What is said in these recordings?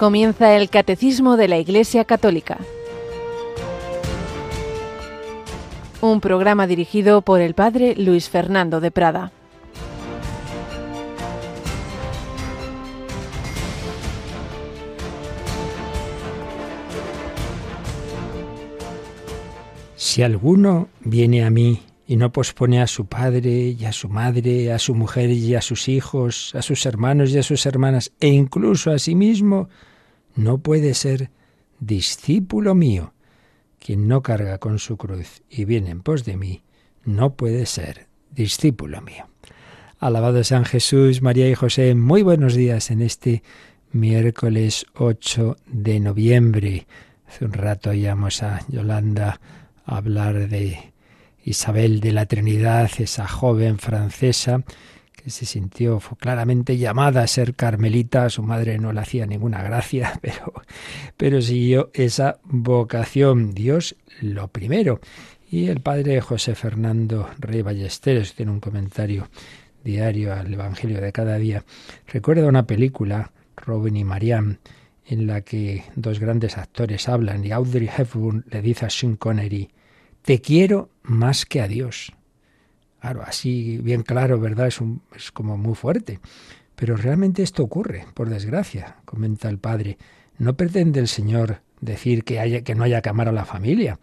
Comienza el Catecismo de la Iglesia Católica. Un programa dirigido por el Padre Luis Fernando de Prada. Si alguno viene a mí y no pospone a su padre y a su madre, a su mujer y a sus hijos, a sus hermanos y a sus hermanas, e incluso a sí mismo, no puede ser discípulo mío. Quien no carga con su cruz y viene en pos de mí, no puede ser discípulo mío. Alabado San Jesús, María y José, muy buenos días en este miércoles 8 de noviembre. Hace un rato oíamos a Yolanda hablar de Isabel de la Trinidad, esa joven francesa que se sintió claramente llamada a ser carmelita, su madre no le hacía ninguna gracia, pero, pero siguió esa vocación, Dios lo primero. Y el padre José Fernando Rey Ballesteros tiene un comentario diario al Evangelio de cada día. Recuerda una película, Robin y Marianne, en la que dos grandes actores hablan y Audrey Hepburn le dice a Sean Connery, te quiero más que a Dios. Claro, así bien claro, ¿verdad? Es, un, es como muy fuerte. Pero realmente esto ocurre, por desgracia, comenta el padre. No pretende el Señor decir que, haya, que no haya que amar a la familia,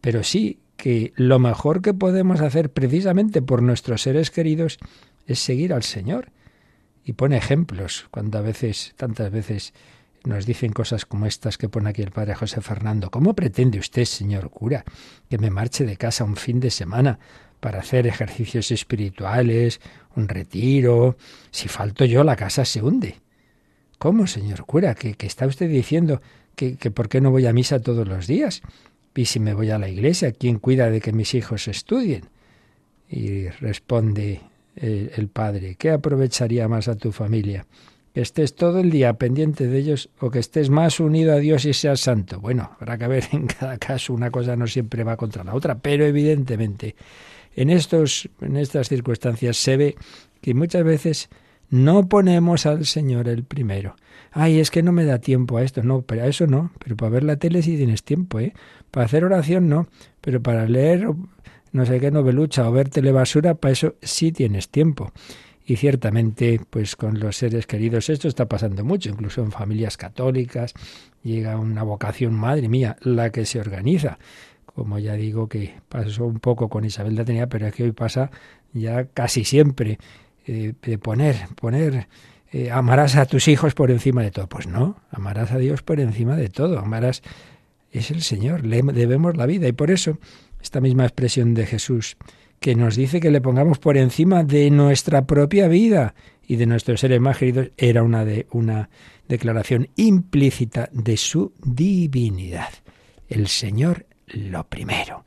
pero sí que lo mejor que podemos hacer precisamente por nuestros seres queridos es seguir al Señor. Y pone ejemplos, cuando a veces, tantas veces, nos dicen cosas como estas que pone aquí el padre José Fernando. ¿Cómo pretende usted, señor cura, que me marche de casa un fin de semana para hacer ejercicios espirituales, un retiro? Si falto yo, la casa se hunde. ¿Cómo, señor cura? ¿Que, está usted diciendo que, que por qué no voy a misa todos los días? Y si me voy a la iglesia, ¿quién cuida de que mis hijos estudien? Y responde el, el padre, ¿qué aprovecharía más a tu familia? que estés todo el día pendiente de ellos o que estés más unido a Dios y seas santo. Bueno, habrá que ver en cada caso, una cosa no siempre va contra la otra, pero evidentemente en, estos, en estas circunstancias se ve que muchas veces no ponemos al Señor el primero. Ay, es que no me da tiempo a esto. No, pero a eso no. Pero para ver la tele sí tienes tiempo, ¿eh? Para hacer oración no. Pero para leer no sé qué novelucha o ver telebasura, para eso sí tienes tiempo. Y ciertamente, pues con los seres queridos esto está pasando mucho, incluso en familias católicas llega una vocación, madre mía, la que se organiza. Como ya digo que pasó un poco con Isabel de Atenea, pero es que hoy pasa ya casi siempre eh, de poner, poner, eh, amarás a tus hijos por encima de todo. Pues no, amarás a Dios por encima de todo, amarás, es el Señor, le debemos la vida y por eso esta misma expresión de Jesús, que nos dice que le pongamos por encima de nuestra propia vida y de nuestros seres más queridos, era una, de, una declaración implícita de su divinidad. El Señor lo primero.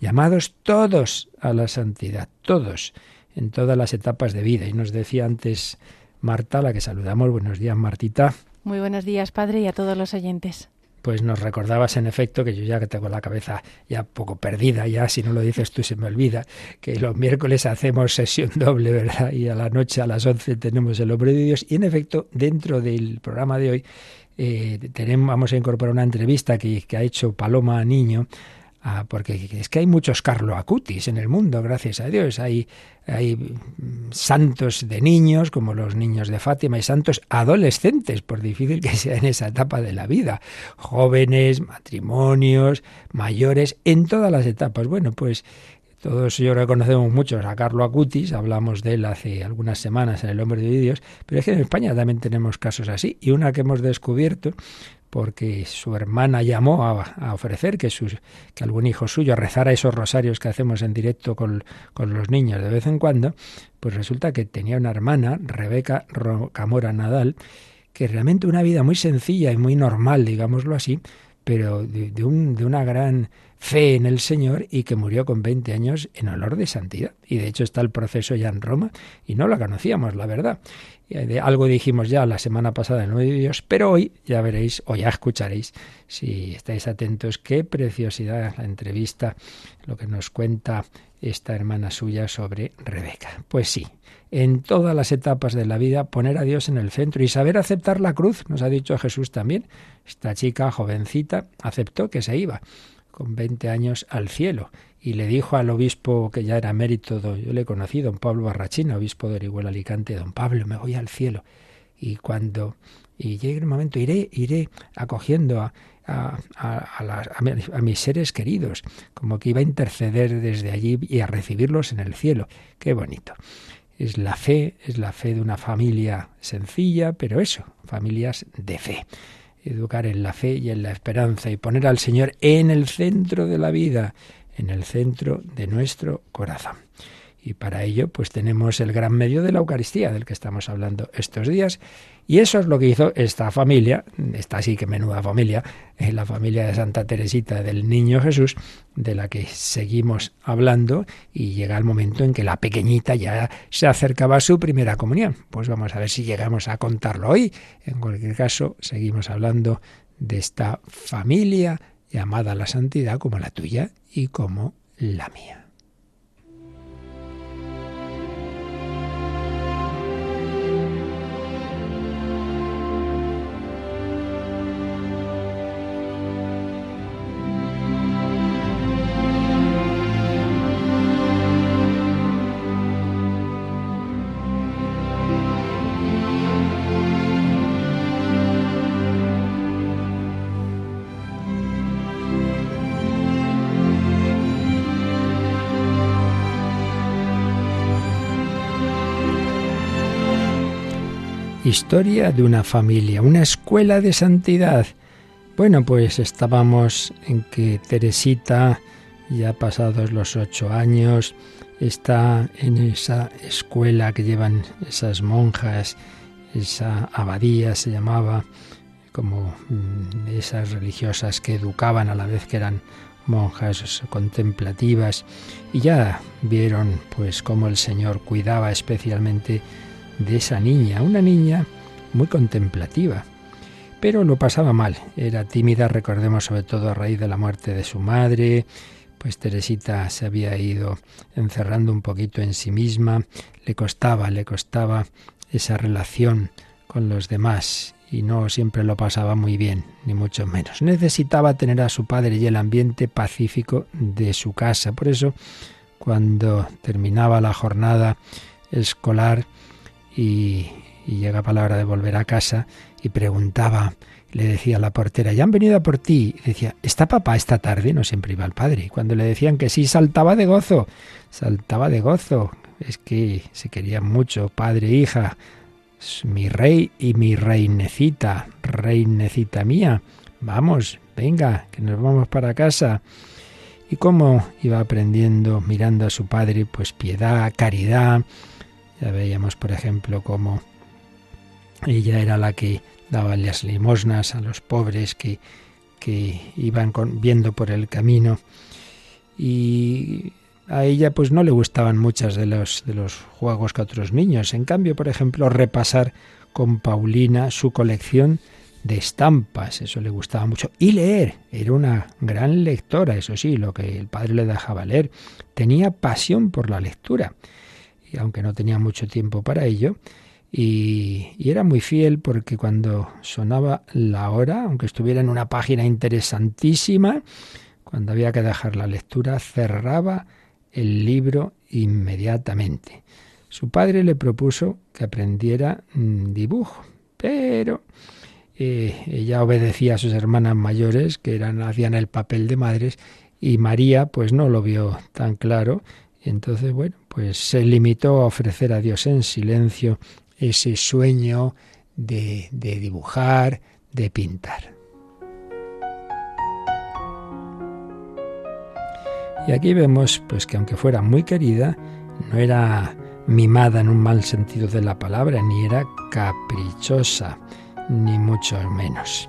Llamados todos a la santidad, todos, en todas las etapas de vida. Y nos decía antes Marta, la que saludamos. Buenos días, Martita. Muy buenos días, Padre, y a todos los oyentes pues nos recordabas en efecto que yo ya que tengo la cabeza ya poco perdida, ya si no lo dices tú se me olvida, que los miércoles hacemos sesión doble, ¿verdad? Y a la noche a las 11 tenemos el hombre de Dios. Y en efecto, dentro del programa de hoy eh, tenemos, vamos a incorporar una entrevista que, ha hecho Paloma Niño Ah, porque es que hay muchos Carlo Acutis en el mundo, gracias a Dios. Hay, hay santos de niños, como los niños de Fátima, y santos adolescentes, por difícil que sea en esa etapa de la vida. Jóvenes, matrimonios, mayores, en todas las etapas. Bueno, pues todos yo reconocemos muchos a Carlo Acutis, hablamos de él hace algunas semanas en El Hombre de Vídeos, pero es que en España también tenemos casos así. Y una que hemos descubierto porque su hermana llamó a, ofrecer que, sus, que algún hijo suyo rezara esos rosarios que hacemos en directo con, con, los niños de vez en cuando, pues resulta que tenía una hermana, Rebeca Rocamora Nadal, que realmente una vida muy sencilla y muy normal, digámoslo así, pero de, un, de una gran fe en el Señor y que murió con 20 años en olor de santidad. Y de hecho está el proceso ya en Roma y no la conocíamos, la verdad. Algo dijimos ya la semana pasada en Nueve Dios, pero hoy ya veréis o ya escucharéis, si estáis atentos, qué preciosidad la entrevista, lo que nos cuenta esta hermana suya sobre Rebeca. Pues sí, en todas las etapas de la vida poner a Dios en el centro y saber aceptar la cruz, nos ha dicho Jesús también. Esta chica jovencita aceptó que se iba con 20 años al cielo y le dijo al obispo que ya era mérito, yo le he conocido, don Pablo Barrachina, obispo de Orihuela Alicante, don Pablo, me voy al cielo. Y cuando y llegue el momento, iré, iré acogiendo a, a, a, mis seres queridos, como que iba a interceder desde allí y a recibirlos en el cielo. Qué bonito. Es la fe, es la fe de una familia sencilla, pero eso, familias de fe. Educar en la fe y en la esperanza y poner al Señor en el centro de la vida, en el centro de nuestro corazón. Y para ello, pues tenemos el gran medio de la Eucaristía, del que estamos hablando estos días. Y eso es lo que hizo esta familia, esta sí que menuda familia, eh, la familia de Santa Teresita del Niño Jesús, de la que seguimos hablando, y llega el momento en que la pequeñita ya se acercaba a su primera comunión. Pues vamos a ver si llegamos a contarlo hoy. En cualquier caso, seguimos hablando de esta familia llamada la santidad como la tuya y como la mía. Historia de una familia, una escuela de santidad. Bueno, pues estábamos en que Teresita, ya pasados los ocho años, está en esa escuela que llevan esas monjas, esa abadía se llamaba, como mm, esas religiosas que educaban a la vez que eran monjas contemplativas y ya vieron pues cómo el Señor cuidaba especialmente de esa niña, una niña muy contemplativa. Pero lo pasaba mal, era tímida, recordemos sobre todo a raíz de la muerte de su madre, pues Teresita se había ido encerrando un poquito en sí misma, le costaba, le costaba esa relación con los demás y no siempre lo pasaba muy bien, ni mucho menos. Necesitaba tener a su padre y el ambiente pacífico de su casa. Por eso, cuando terminaba la jornada escolar, y, llegaba la hora de volver a casa y preguntaba, le decía a la portera, ya han venido a por ti. Y decía, ¿está papá esta tarde? No siempre iba el padre. Y cuando le decían que sí, saltaba de gozo, saltaba de gozo. Es que se querían mucho, padre e hija. Mi rey y mi reinecita, reinecita mía. Vamos, venga, que nos vamos para casa. Y cómo iba aprendiendo, mirando a su padre, pues piedad, caridad, ya veíamos, por ejemplo, cómo ella era la que daba las limosnas a los pobres que, que iban viendo por el camino. Y a ella pues no le gustaban muchas de los, de los juegos que otros niños. En cambio, por ejemplo, repasar con Paulina su colección de estampas, eso le gustaba mucho. Y leer, era una gran lectora, eso sí, lo que el padre le dejaba leer. Tenía pasión por la lectura y aunque no tenía mucho tiempo para ello, y, era muy fiel porque cuando sonaba la hora, aunque estuviera en una página interesantísima, cuando había que dejar la lectura, cerraba el libro inmediatamente. Su padre le propuso que aprendiera mm, dibujo, pero eh, ella obedecía a sus hermanas mayores, que eran, hacían el papel de madres, y María pues no lo vio tan claro entonces, bueno, pues se limitó a ofrecer a Dios en silencio ese sueño de, de dibujar, de pintar. Y aquí vemos pues que aunque fuera muy querida, no era mimada en un mal sentido de la palabra, ni era caprichosa, ni mucho menos.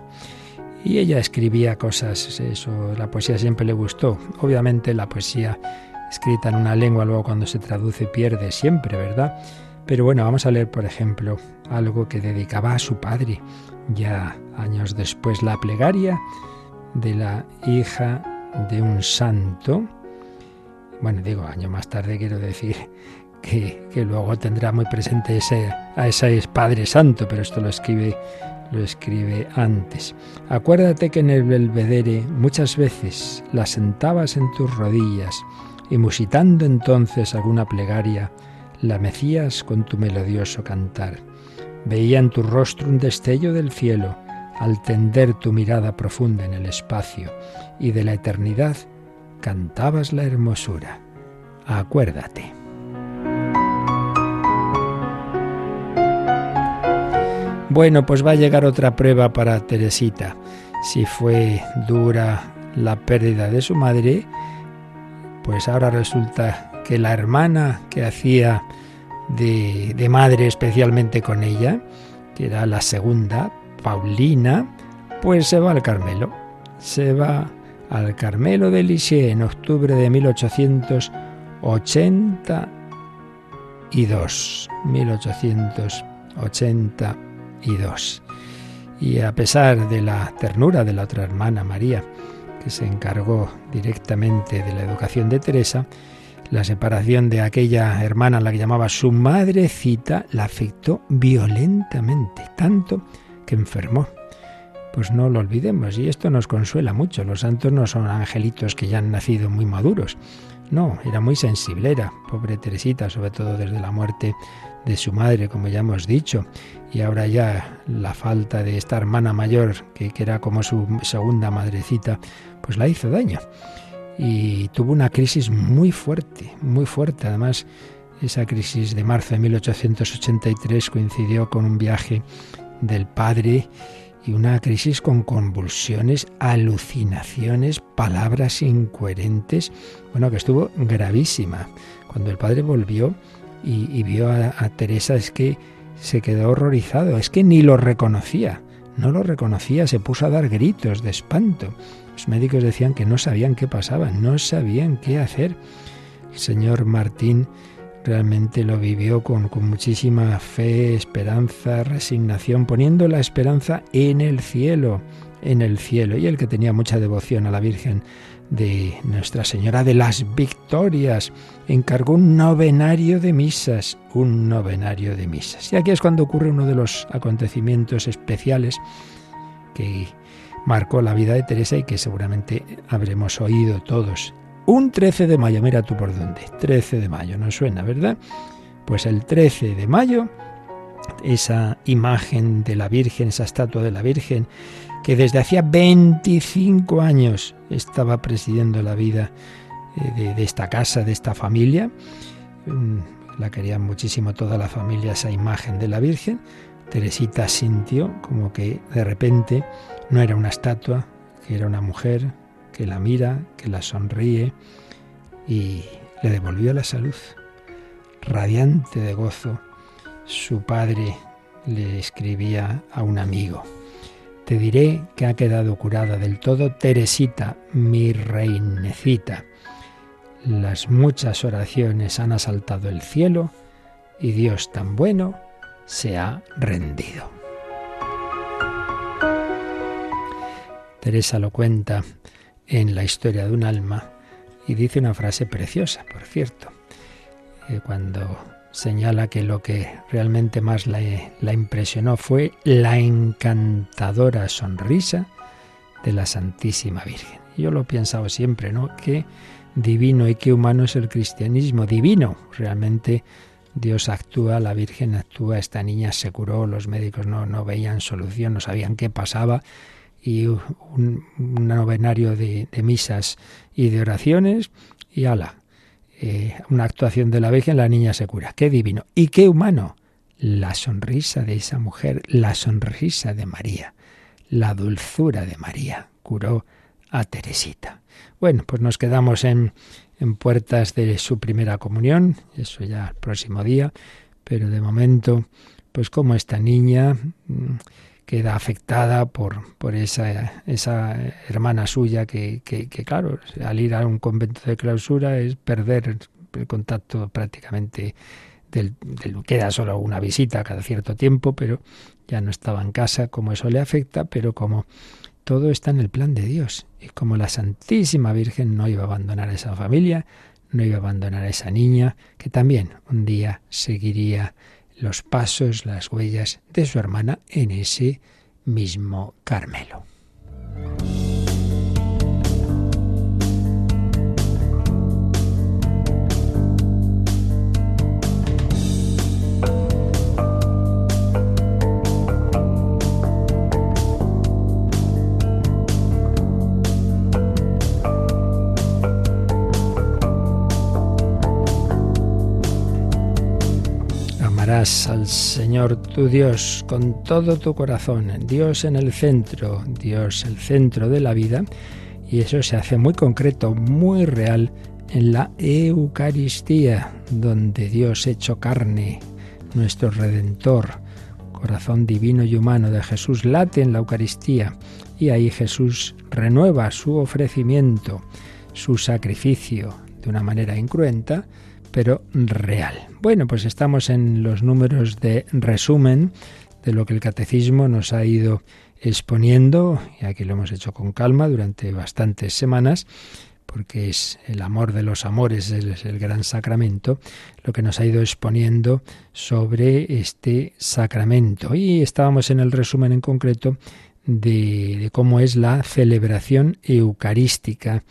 Y ella escribía cosas, eso, la poesía siempre le gustó. Obviamente la poesía escrita en una lengua, luego cuando se traduce pierde siempre, ¿verdad? Pero bueno, vamos a leer, por ejemplo, algo que dedicaba a su padre, ya años después, la plegaria de la hija de un santo. Bueno, digo, año más tarde quiero decir que, luego tendrá muy presente ese, a ese Padre Santo, pero esto lo escribe, lo escribe antes. Acuérdate que en el belvedere muchas veces la sentabas en tus rodillas y musitando entonces alguna plegaria, la mecías con tu melodioso cantar. Veía en tu rostro un destello del cielo al tender tu mirada profunda en el espacio y de la eternidad cantabas la hermosura. Acuérdate. Bueno, pues va a llegar otra prueba para Teresita. Si fue dura la pérdida de su madre, pues ahora resulta que la hermana que hacía de, madre especialmente con ella, que era la segunda, Paulina, pues se va al Carmelo. Se va al Carmelo de Lisieux en octubre de 1882. 1882. Y a pesar de la ternura de la otra hermana María, que se encargó directamente de la educación de Teresa, la separación de aquella hermana a la que llamaba su madrecita la afectó violentamente, tanto que enfermó. Pues no lo olvidemos, y esto nos consuela mucho. Los santos no son angelitos que ya han nacido muy maduros. No, era muy sensiblera, pobre Teresita, sobre todo desde la muerte de su madre, como ya hemos dicho. Y ahora ya la falta de esta hermana mayor, que, que era como su segunda madrecita, pues la hizo daño. Y tuvo una crisis muy fuerte, muy fuerte. Además, esa crisis de marzo de 1883 coincidió con un viaje del padre y una crisis con convulsiones, alucinaciones, palabras incoherentes, bueno, que estuvo gravísima. Cuando el padre volvió y, vio a, a, Teresa es que se quedó horrorizado, es que ni lo reconocía, no lo reconocía, se puso a dar gritos de espanto. Los médicos decían que no sabían qué pasaba, no sabían qué hacer. El señor Martín realmente lo vivió con, muchísima fe, esperanza, resignación, poniendo la esperanza en el cielo, en el cielo. Y el que tenía mucha devoción a la Virgen de Nuestra Señora de las Victorias, encargó un novenario de misas, un novenario de misas. Y aquí es cuando ocurre uno de los acontecimientos especiales que marcó la vida de Teresa y que seguramente habremos oído todos un 13 de mayo, mira tú por dónde. 13 de mayo, no suena, ¿verdad? Pues el 13 de mayo, esa imagen de la Virgen, esa estatua de la Virgen, que desde hacía 25 años estaba presidiendo la vida eh, de, esta casa, de esta familia. Mm, la querían muchísimo toda la familia, esa imagen de la Virgen. Teresita sintió como que de repente no era una estatua, que era una mujer que la mira, que la sonríe y le devolvió la salud. Radiante de gozo, su padre le escribía a un amigo. Te diré que ha quedado curada del todo Teresita, mi reinecita. Las muchas oraciones han asaltado el cielo y Dios tan bueno se ha rendido. Teresa lo cuenta en la historia de un alma y dice una frase preciosa, por cierto, eh, cuando señala que lo que realmente más la, la impresionó fue la encantadora sonrisa de la Santísima Virgen. Yo lo he pensado siempre, ¿no? Qué divino y qué humano es el cristianismo, divino. Realmente Dios actúa, la Virgen actúa, esta niña se curó, los médicos no, no veían solución, no sabían qué pasaba y un, novenario de, misas y de oraciones y ala, eh, una actuación de la Virgen, la niña se cura. Qué divino y qué humano. La sonrisa de esa mujer, la sonrisa de María, la dulzura de María curó a Teresita. Bueno, pues nos quedamos en, en puertas de su primera comunión, eso ya el próximo día, pero de momento, pues como esta niña mm, queda afectada por, por esa, esa hermana suya que, que, claro, al ir a un convento de clausura es perder el contacto prácticamente del, del, queda solo una visita cada cierto tiempo, pero ya no estaba en casa, como eso le afecta, pero como todo está en el plan de Dios. Y como la Santísima Virgen no iba a abandonar a esa familia, no iba a abandonar a esa niña que también un día seguiría los pasos, las huellas de su hermana en ese mismo Carmelo. Al Señor tu Dios con todo tu corazón, Dios en el centro, Dios el centro de la vida, y eso se hace muy concreto, muy real en la Eucaristía, donde Dios hecho carne, nuestro Redentor, corazón divino y humano de Jesús, late en la Eucaristía, y ahí Jesús renueva su ofrecimiento, su sacrificio, de una manera incruenta, pero real. Bueno, pues estamos en los números de resumen de lo que el catecismo nos ha ido exponiendo, y aquí lo hemos hecho con calma durante bastantes semanas, porque es el amor de los amores, es el gran sacramento, lo que nos ha ido exponiendo sobre este sacramento. Y estábamos en el resumen en concreto de, cómo es la celebración eucarística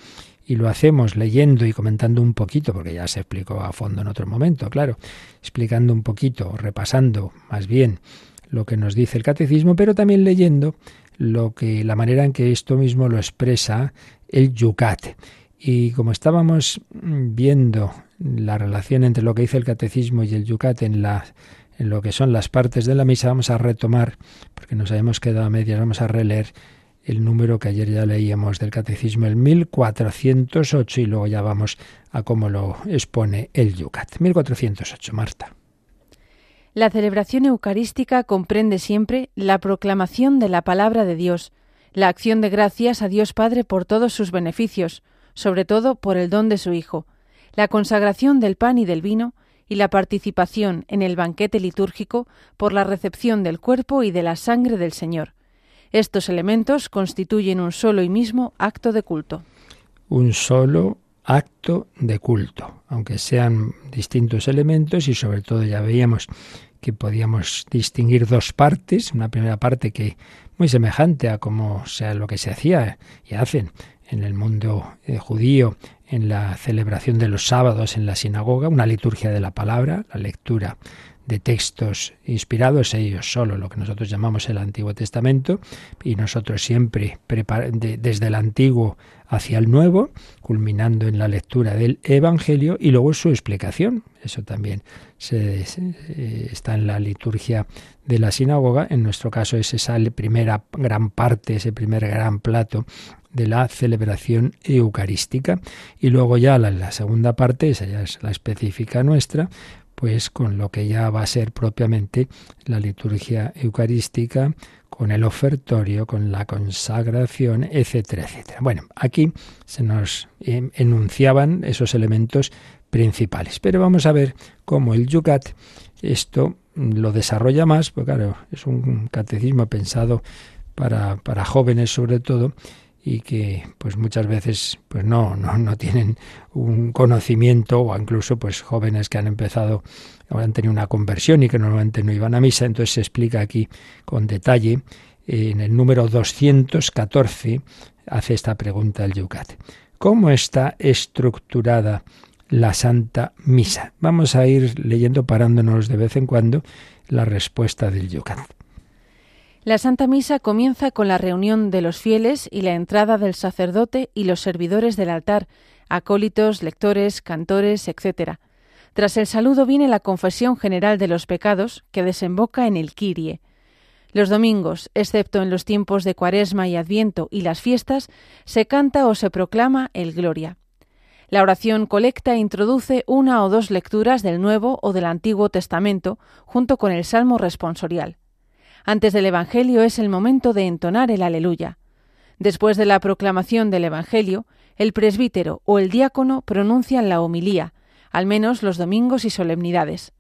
y lo hacemos leyendo y comentando un poquito, porque ya se explicó a fondo en otro momento, claro, explicando un poquito, repasando más bien lo que nos dice el catecismo, pero también leyendo lo que la manera en que esto mismo lo expresa el Yucat. Y como estábamos viendo la relación entre lo que dice el catecismo y el Yucat en la en lo que son las partes de la misa, vamos a retomar, porque nos habíamos quedado a medias, vamos a releer el número que ayer ya leíamos del Catecismo, el 1408, y luego ya vamos a cómo lo expone el Yucat. 1408, Marta. La celebración eucarística comprende siempre la proclamación de la palabra de Dios, la acción de gracias a Dios Padre por todos sus beneficios, sobre todo por el don de su Hijo, la consagración del pan y del vino, y la participación en el banquete litúrgico por la recepción del cuerpo y de la sangre del Señor, estos elementos constituyen un solo y mismo acto de culto. Un solo acto de culto, aunque sean distintos elementos y sobre todo ya veíamos que podíamos distinguir dos partes, una primera parte que muy semejante a como sea lo que se hacía y hacen en el mundo eh, judío en la celebración de los sábados en la sinagoga, una liturgia de la palabra, la lectura de textos inspirados ellos solo, lo que nosotros llamamos el Antiguo Testamento, y nosotros siempre desde el Antiguo hacia el Nuevo, culminando en la lectura del Evangelio y luego su explicación. Eso también se, está en la liturgia de la sinagoga. En nuestro caso es esa primera gran parte, ese primer gran plato de la celebración eucarística. Y luego ya la, la segunda parte, esa ya es la específica nuestra, pues con lo que ya va a ser propiamente la liturgia eucarística, con el ofertorio, con la consagración, etcétera, etcétera. Bueno, aquí se nos em, enunciaban esos elementos principales, pero vamos a ver cómo el Yucat esto lo desarrolla más, porque claro, es un catecismo pensado para, para jóvenes sobre todo, y que pues muchas veces pues no, no, no tienen un conocimiento o incluso pues jóvenes que han empezado o han tenido una conversión y que normalmente no iban a misa, entonces se explica aquí con detalle en el número 214 hace esta pregunta el Yucat. ¿Cómo está estructurada la Santa Misa? Vamos a ir leyendo parándonos de vez en cuando la respuesta del Yucat. La Santa Misa comienza con la reunión de los fieles y la entrada del sacerdote y los servidores del altar, acólitos, lectores, cantores, etc. Tras el saludo viene la confesión general de los pecados, que desemboca en el Kirie. Los domingos, excepto en los tiempos de Cuaresma y Adviento y las fiestas, se canta o se proclama el Gloria. La oración colecta introduce una o dos lecturas del Nuevo o del Antiguo Testamento, junto con el Salmo responsorial. Antes del Evangelio es el momento de entonar el aleluya. Después de la proclamación del Evangelio, el presbítero o el diácono pronuncian la homilía, al menos los domingos y solemnidades.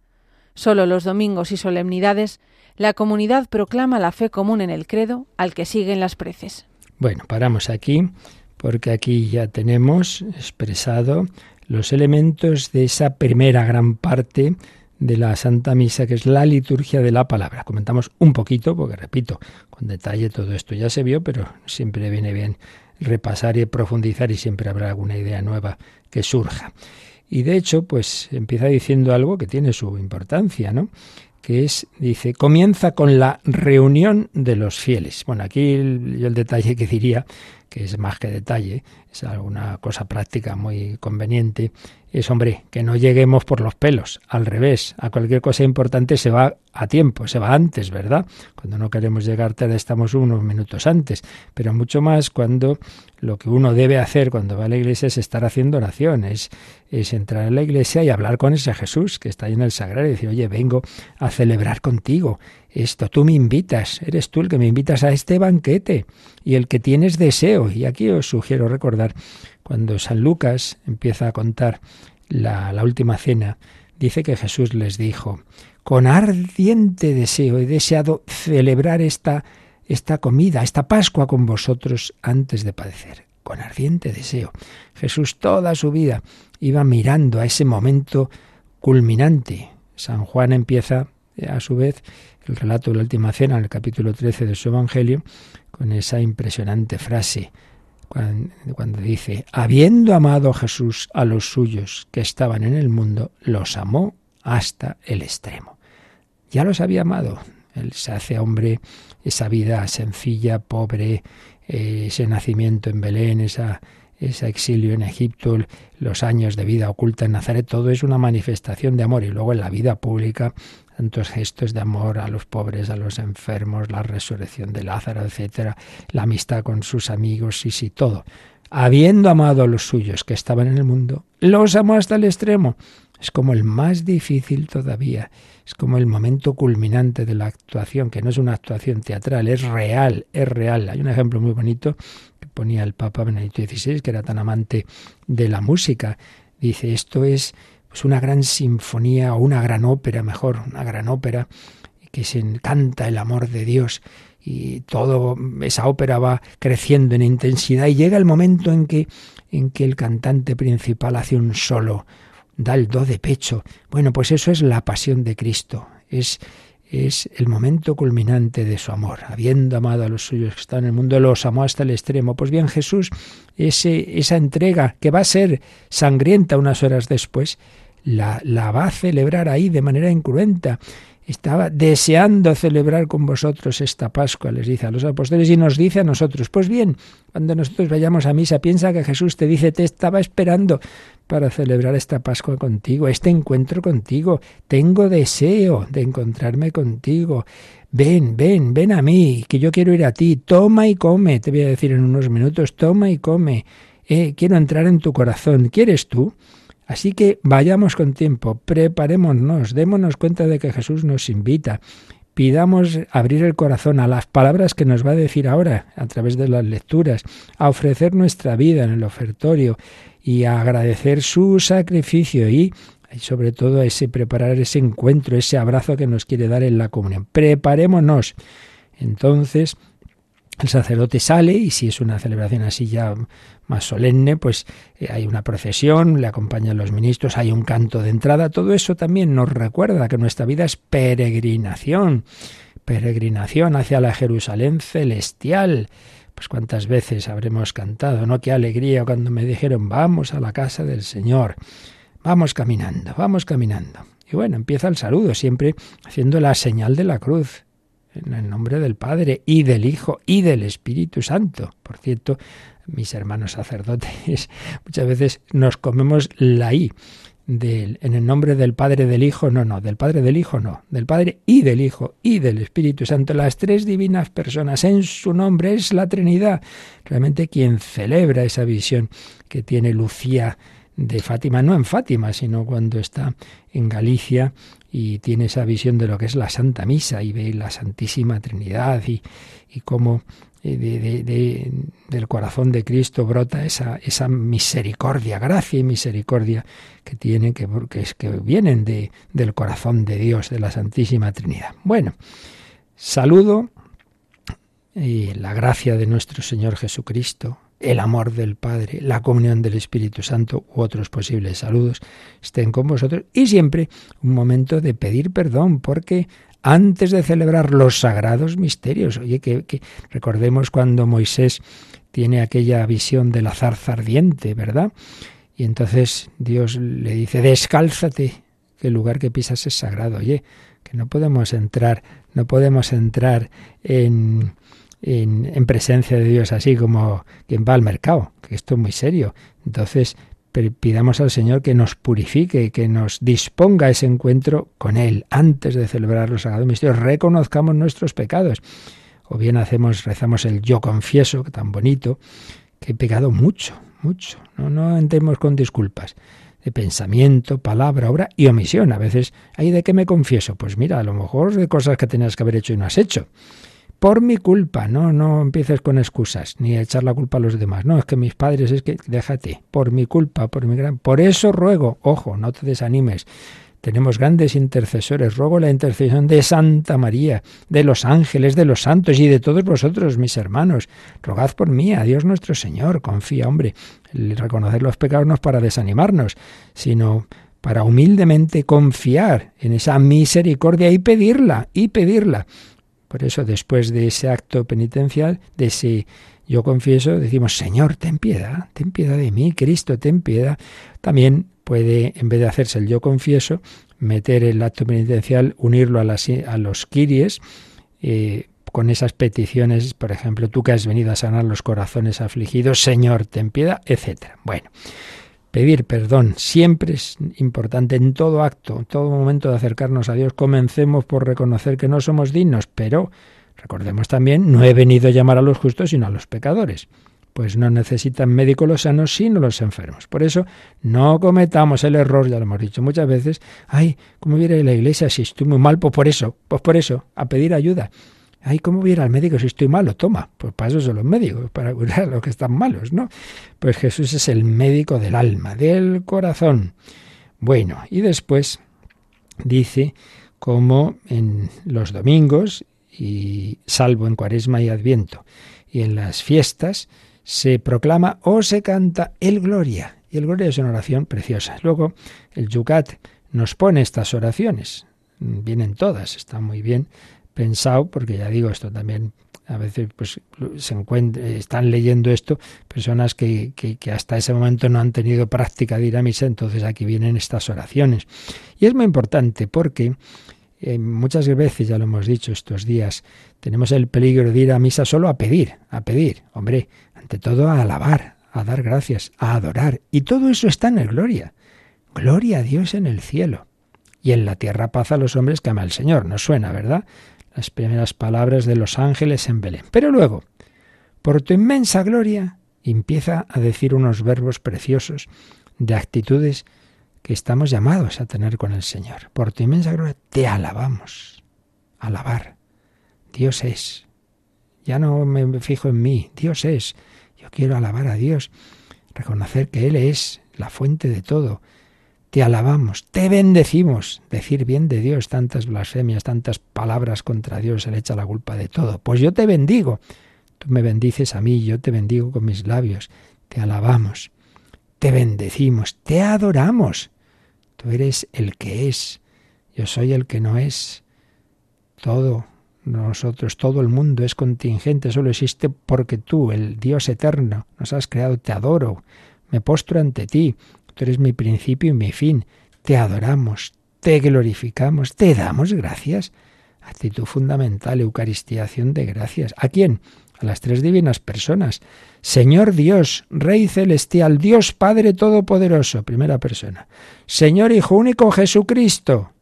Solo los domingos y solemnidades la comunidad proclama la fe común en el credo al que siguen las preces. Bueno, paramos aquí porque aquí ya tenemos expresado los elementos de esa primera gran parte de la Santa Misa, que es la liturgia de la palabra. Comentamos un poquito, porque repito, con detalle todo esto ya se vio, pero siempre viene bien repasar y profundizar y siempre habrá alguna idea nueva que surja. Y de hecho, pues empieza diciendo algo que tiene su importancia, ¿no? Que es, dice, comienza con la reunión de los fieles. Bueno, aquí yo el detalle que diría, que es más que detalle, es alguna cosa práctica muy conveniente, es, hombre, que no lleguemos por los pelos, al revés, a cualquier cosa importante se va a tiempo, se va antes, ¿verdad? Cuando no queremos llegar tarde estamos unos minutos antes, pero mucho más cuando lo que uno debe hacer cuando va a la iglesia es estar haciendo oraciones, es entrar en la iglesia y hablar con ese Jesús que está ahí en el sagrario y decir, oye, vengo a celebrar contigo esto, tú me invitas, eres tú el que me invitas a este banquete y el que tienes deseo. Y aquí os sugiero recordar cuando San Lucas empieza a contar la, última cena, dice que Jesús les dijo, con ardiente deseo he deseado celebrar esta, esta comida, esta Pascua con vosotros antes de padecer. Con ardiente deseo. Jesús toda su vida iba mirando a ese momento culminante. San Juan empieza a su vez el relato de la última cena en el capítulo 13 de su Evangelio con esa impresionante frase cuando, dice, habiendo amado Jesús a los suyos que estaban en el mundo, los amó hasta el extremo. Ya los había amado. Él se hace hombre, esa vida sencilla, pobre, eh, ese nacimiento en Belén, esa, ese exilio en Egipto, los años de vida oculta en Nazaret, todo es una manifestación de amor. Y luego en la vida pública tantos gestos de amor a los pobres, a los enfermos, la resurrección de Lázaro, etcétera, la amistad con sus amigos, sí, sí, todo. Habiendo amado a los suyos que estaban en el mundo, los amó hasta el extremo. Es como el más difícil todavía. Es como el momento culminante de la actuación, que no es una actuación teatral, es real, es real. Hay un ejemplo muy bonito que ponía el Papa Benedicto XVI, que era tan amante de la música. Dice, esto es pues una gran sinfonía o una gran ópera, mejor, una gran ópera que se encanta el amor de Dios y todo esa ópera va creciendo en intensidad y llega el momento en que en que el cantante principal hace un solo, da el do de pecho. Bueno, pues eso es la pasión de Cristo, es es el momento culminante de su amor. Habiendo amado a los suyos que están en el mundo, los amó hasta el extremo. Pues bien, Jesús, ese, esa entrega que va a ser sangrienta unas horas después, la, la va a celebrar ahí de manera incruenta estaba deseando celebrar con vosotros esta Pascua, les dice a los apóstoles y nos dice a nosotros, pues bien, cuando nosotros vayamos a misa, piensa que Jesús te dice, te estaba esperando para celebrar esta Pascua contigo, este encuentro contigo, tengo deseo de encontrarme contigo. Ven, ven, ven a mí, que yo quiero ir a ti, toma y come, te voy a decir en unos minutos, toma y come, eh, quiero entrar en tu corazón, ¿quieres tú? Así que vayamos con tiempo, preparémonos, démonos cuenta de que Jesús nos invita, pidamos abrir el corazón a las palabras que nos va a decir ahora a través de las lecturas, a ofrecer nuestra vida en el ofertorio y a agradecer su sacrificio y, sobre todo a ese preparar ese encuentro, ese abrazo que nos quiere dar en la comunión. Preparémonos. Entonces, el sacerdote sale y si es una celebración así ya más solemne, pues eh, hay una procesión, le acompañan los ministros, hay un canto de entrada, todo eso también nos recuerda que nuestra vida es peregrinación, peregrinación hacia la Jerusalén celestial. Pues cuántas veces habremos cantado, ¿no? Qué alegría cuando me dijeron, vamos a la casa del Señor, vamos caminando, vamos caminando. Y bueno, empieza el saludo, siempre haciendo la señal de la cruz, en el nombre del Padre y del Hijo y del Espíritu Santo. Por cierto, mis hermanos sacerdotes, muchas veces nos comemos la I. Del, en el nombre del Padre del Hijo, no, no, del Padre del Hijo, no, del Padre y del Hijo y del Espíritu Santo, las tres divinas personas en su nombre es la Trinidad. Realmente quien celebra esa visión que tiene Lucía de Fátima, no en Fátima, sino cuando está en Galicia y tiene esa visión de lo que es la Santa Misa y ve la Santísima Trinidad y, y cómo eh, de, del corazón de Cristo brota esa, esa misericordia, gracia y misericordia que tiene, que, que, que vienen de, del corazón de Dios, de la Santísima Trinidad. Bueno, saludo y la gracia de nuestro Señor Jesucristo, el amor del Padre, la comunión del Espíritu Santo u otros posibles saludos estén con vosotros y siempre un momento de pedir perdón porque antes de celebrar los sagrados misterios, oye, que, recordemos cuando Moisés tiene aquella visión de la zarza ardiente, ¿verdad? Y entonces Dios le dice, descálzate, que el lugar que pisas es sagrado. Oye, que no podemos entrar, no podemos entrar en, en, presencia de Dios así como quien va al mercado, que esto es muy serio. Entonces, pidamos al Señor que nos purifique, que nos disponga a ese encuentro con Él antes de celebrar los sagrados misterios. Reconozcamos nuestros pecados. O bien hacemos, rezamos el yo confieso, que tan bonito, que he pecado mucho, mucho. No, no entremos con disculpas de pensamiento, palabra, obra y omisión. A veces, ¿hay de qué me confieso? Pues mira, a lo mejor de cosas que tenías que haber hecho y no has hecho. Por mi culpa, no, no empieces con excusas, ni a echar la culpa a los demás. No, es que mis padres, es que déjate, por mi culpa, por mi gran. Por eso ruego, ojo, no te desanimes. Tenemos grandes intercesores. Ruego la intercesión de Santa María, de los ángeles, de los santos y de todos vosotros, mis hermanos. Rogad por mí, a Dios nuestro Señor. Confía, hombre. El reconocer los pecados no es para desanimarnos, sino para humildemente confiar en esa misericordia y pedirla, y pedirla. Por eso, después de ese acto penitencial, de ese yo confieso, decimos, Señor, ten piedad, ten piedad de mí, Cristo, ten piedad. También puede, en vez de hacerse el yo confieso, meter el acto penitencial, unirlo a, a los kiries, eh, con esas peticiones, por ejemplo, tú que has venido a sanar los corazones afligidos, Señor, ten piedad, etc. Bueno, pedir perdón siempre es importante en todo acto, en todo momento de acercarnos a Dios. Comencemos por reconocer que no somos dignos, pero recordemos también, no he venido a llamar a los justos, sino a los pecadores pues no necesitan médicos los sanos, sino los enfermos. Por eso no cometamos el error, ya lo hemos dicho muchas veces, ay, ¿cómo viene la iglesia si estoy muy mal? Pues por eso, pues por eso, a pedir ayuda. Ay, ¿cómo viera al médico si estoy malo? Toma, pues para eso son los médicos, para curar a los que están malos, ¿no? Pues Jesús es el médico del alma, del corazón. Bueno, y después dice como en los domingos, y salvo en cuaresma y adviento, y en las fiestas, se proclama o se canta el Gloria. Y el Gloria es una oración preciosa. Luego el Yucat nos pone estas oraciones. Vienen todas, está muy bien pensado, porque ya digo, esto también a veces pues se están leyendo esto personas que, que, hasta ese momento no han tenido práctica de ir a misa, entonces aquí vienen estas oraciones. Y es muy importante porque eh, muchas veces, ya lo hemos dicho estos días, tenemos el peligro de ir a misa solo a pedir, a pedir. Hombre, ante todo a alabar, a dar gracias, a adorar. Y todo eso está en el gloria. Gloria a Dios en el cielo. Y en la tierra paz a los hombres que ama al Señor. ¿No suena, verdad? Las primeras palabras de los ángeles en Belén. Pero luego, por tu inmensa gloria, empieza a decir unos verbos preciosos de actitudes que estamos llamados a tener con el Señor. Por tu inmensa gloria te alabamos. Alabar. Dios es. Ya no me fijo en mí. Dios es. Yo quiero alabar a Dios, reconocer que Él es la fuente de todo. Te alabamos, te bendecimos. Decir bien de Dios, tantas blasfemias, tantas palabras contra Dios, se le echa la culpa de todo. Pues yo te bendigo. Tú me bendices a mí, yo te bendigo con mis labios. Te alabamos, te bendecimos, te adoramos. Tú eres el que es, yo soy el que no es. Todo nosotros, todo el mundo es contingente, solo existe porque tú, el Dios eterno, nos has creado, te adoro, me postro ante ti, tú eres mi principio y mi fin, te adoramos, te glorificamos, te damos gracias. Actitud fundamental, eucaristiación de gracias. ¿A quién? A las tres divinas personas. Señor Dios, Rey celestial, Dios Padre Todopoderoso, primera persona. Señor Hijo único Jesucristo,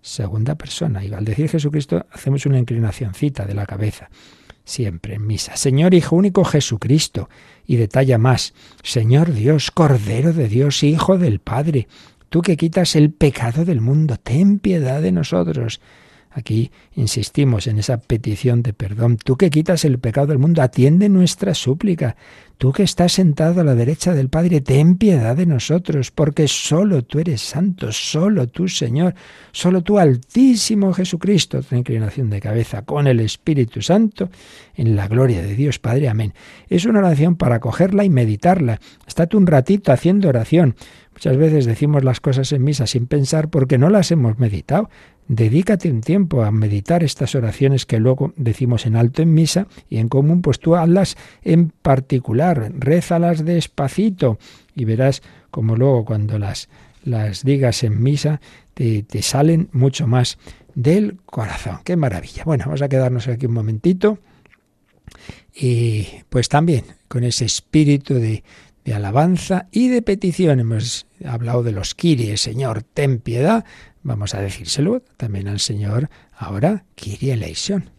segunda persona. Y al decir Jesucristo hacemos una inclinacióncita de la cabeza, siempre en misa. Señor Hijo único Jesucristo. Y detalla más, Señor Dios, Cordero de Dios, Hijo del Padre, tú que quitas el pecado del mundo, ten piedad de nosotros. Aquí insistimos en esa petición de perdón. Tú que quitas el pecado del mundo, atiende nuestra súplica. Tú que estás sentado a la derecha del Padre, ten piedad de nosotros, porque solo tú eres santo, solo tú, Señor, solo tú, Altísimo Jesucristo, otra inclinación de cabeza con el Espíritu Santo, en la gloria de Dios Padre. Amén. Es una oración para cogerla y meditarla. Estate un ratito haciendo oración. Muchas veces decimos las cosas en misa sin pensar porque no las hemos meditado. Dedícate un tiempo a meditar estas oraciones que luego decimos en alto en misa y en común, pues tú hazlas en particular, rézalas despacito y verás como luego cuando las, las digas en misa te, te salen mucho más del corazón. ¡Qué maravilla! Bueno, vamos a quedarnos aquí un momentito y pues también con ese espíritu de, de alabanza y de petición. Hemos hablado de los kiries, Señor, ten piedad, Vamos a decírselo también al Señor ahora, Kyrie eleison.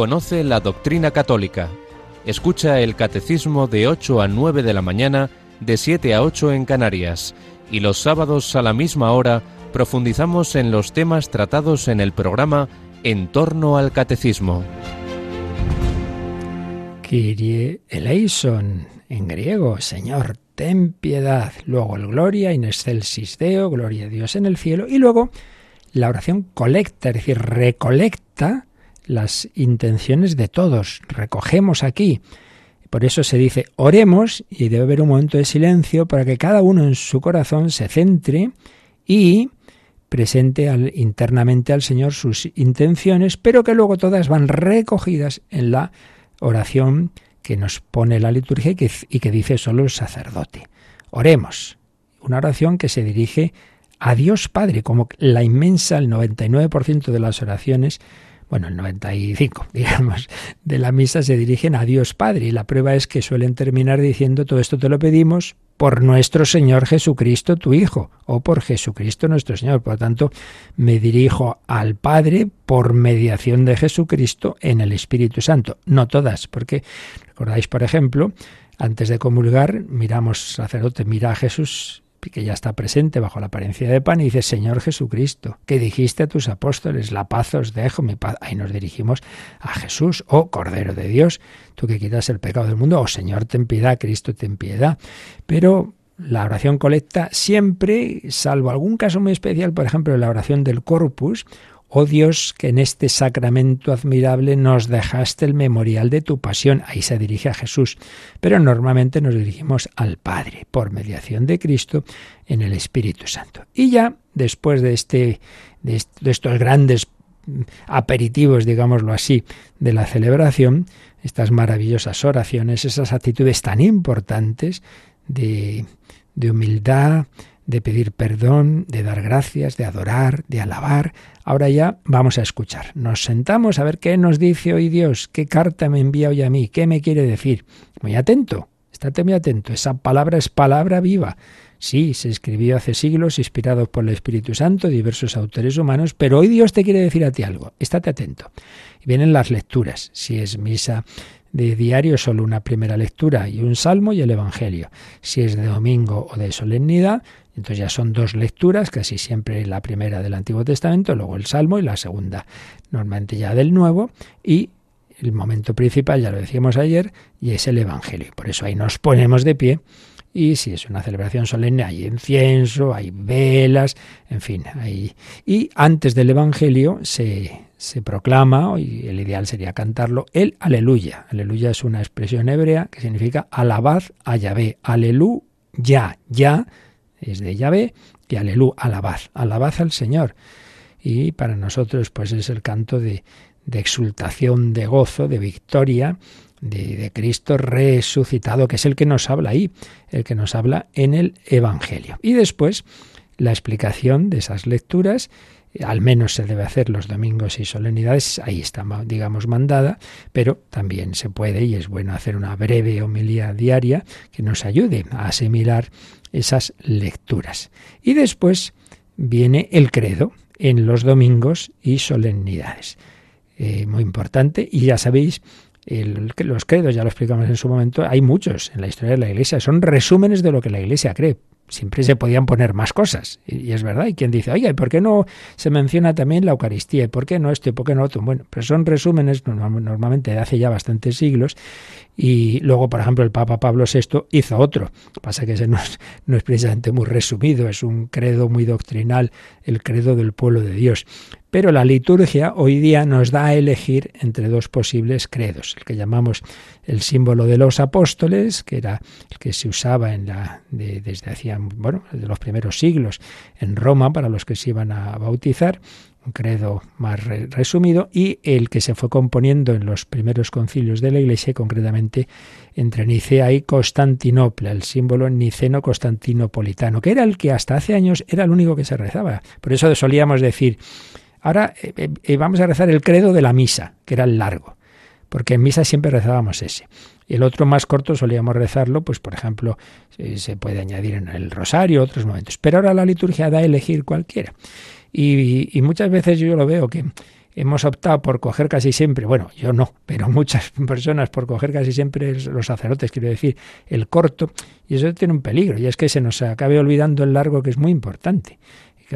Conoce la doctrina católica. Escucha el catecismo de 8 a 9 de la mañana, de 7 a 8 en Canarias. Y los sábados a la misma hora profundizamos en los temas tratados en el programa En torno al catecismo. Kyrie eleison, en griego, Señor, ten piedad. Luego el Gloria in excelsis Deo, Gloria a Dios en el cielo. Y luego la oración colecta, es decir, recolecta las intenciones de todos. Recogemos aquí. Por eso se dice, oremos y debe haber un momento de silencio para que cada uno en su corazón se centre y presente al, internamente al Señor sus intenciones, pero que luego todas van recogidas en la oración que nos pone la liturgia y que, y que dice solo el sacerdote. Oremos. Una oración que se dirige a Dios Padre, como la inmensa, el 99% de las oraciones bueno, el 95, digamos, de la misa se dirigen a Dios Padre y la prueba es que suelen terminar diciendo todo esto te lo pedimos por nuestro Señor Jesucristo, tu Hijo, o por Jesucristo nuestro Señor. Por lo tanto, me dirijo al Padre por mediación de Jesucristo en el Espíritu Santo. No todas, porque recordáis, por ejemplo, antes de comulgar, miramos, sacerdote, mira a Jesús que ya está presente bajo la apariencia de pan, y dice, Señor Jesucristo, que dijiste a tus apóstoles, la paz os dejo, mi paz. Ahí nos dirigimos a Jesús, oh Cordero de Dios, tú que quitas el pecado del mundo, oh Señor, ten piedad, Cristo, ten piedad. Pero la oración colecta siempre, salvo algún caso muy especial, por ejemplo, la oración del corpus, Oh Dios, que en este sacramento admirable nos dejaste el memorial de tu pasión. Ahí se dirige a Jesús. Pero normalmente nos dirigimos al Padre, por mediación de Cristo en el Espíritu Santo. Y ya, después de, este, de estos grandes aperitivos, digámoslo así, de la celebración, estas maravillosas oraciones, esas actitudes tan importantes de, de humildad, de pedir perdón, de dar gracias, de adorar, de alabar. Ahora ya vamos a escuchar. Nos sentamos a ver qué nos dice hoy Dios, qué carta me envía hoy a mí, qué me quiere decir. Muy atento, estate muy atento. Esa palabra es palabra viva. Sí, se escribió hace siglos, inspirado por el Espíritu Santo, diversos autores humanos, pero hoy Dios te quiere decir a ti algo. Estate atento. Y vienen las lecturas. Si es misa de diario, solo una primera lectura y un salmo y el Evangelio. Si es de domingo o de solemnidad, entonces ya son dos lecturas, casi siempre la primera del Antiguo Testamento, luego el Salmo y la segunda normalmente ya del Nuevo y el momento principal, ya lo decíamos ayer, y es el Evangelio. Por eso ahí nos ponemos de pie y si es una celebración solemne hay incienso, hay velas, en fin, hay... Y antes del Evangelio se, se proclama, y el ideal sería cantarlo, el aleluya. Aleluya es una expresión hebrea que significa alabad a Yahvé. Aleluya, ya es de Yahvé, y alelú, alabad, alabad al Señor. Y para nosotros pues es el canto de, de exultación, de gozo, de victoria, de, de, Cristo resucitado, que es el que nos habla ahí, el que nos habla en el Evangelio. Y después la explicación de esas lecturas, al menos se debe hacer los domingos y solemnidades, ahí está, digamos, mandada, pero también se puede y es bueno hacer una breve homilía diaria que nos ayude a asimilar esas lecturas. Y después viene el credo en los domingos y solemnidades. Eh, muy importante, y ya sabéis, los credos, ya lo explicamos en su momento, hay muchos en la historia de la Iglesia, son resúmenes de lo que la Iglesia cree siempre se podían poner más cosas. Y, es verdad. Y quien dice, oye, ¿y por qué no se menciona también la Eucaristía? ¿Y por qué no esto? ¿Y por qué no otro? Bueno, pero son resúmenes normalmente de hace ya bastantes siglos. Y luego, por ejemplo, el Papa Pablo VI hizo otro. Pasa que ese no es, no es precisamente muy resumido, es un credo muy doctrinal, el credo del pueblo de Dios. Pero la liturgia hoy día nos da a elegir entre dos posibles credos, el que llamamos el símbolo de los apóstoles, que era el que se usaba desde hacía, bueno, de los primeros siglos en Roma para los que se iban a bautizar, un credo más resumido, y el que se fue componiendo en los primeros concilios de la Iglesia, concretamente entre Nicea y Constantinopla, el símbolo niceno-constantinopolitano, que era el que hasta hace años era el único que se rezaba. Por eso solíamos decir, Ahora eh, eh, eh, vamos a rezar el credo de la misa, que era el largo, porque en misa siempre rezábamos ese. El otro más corto solíamos rezarlo, pues por ejemplo, se puede añadir en el rosario, otros momentos. Pero ahora la liturgia da a elegir cualquiera. Y, y muchas veces yo lo veo que hemos optado por coger casi siempre, bueno, yo no, pero muchas personas por coger casi siempre los sacerdotes, quiero decir, el corto, y eso tiene un peligro, y es que se nos acabe olvidando el largo, que es muy importante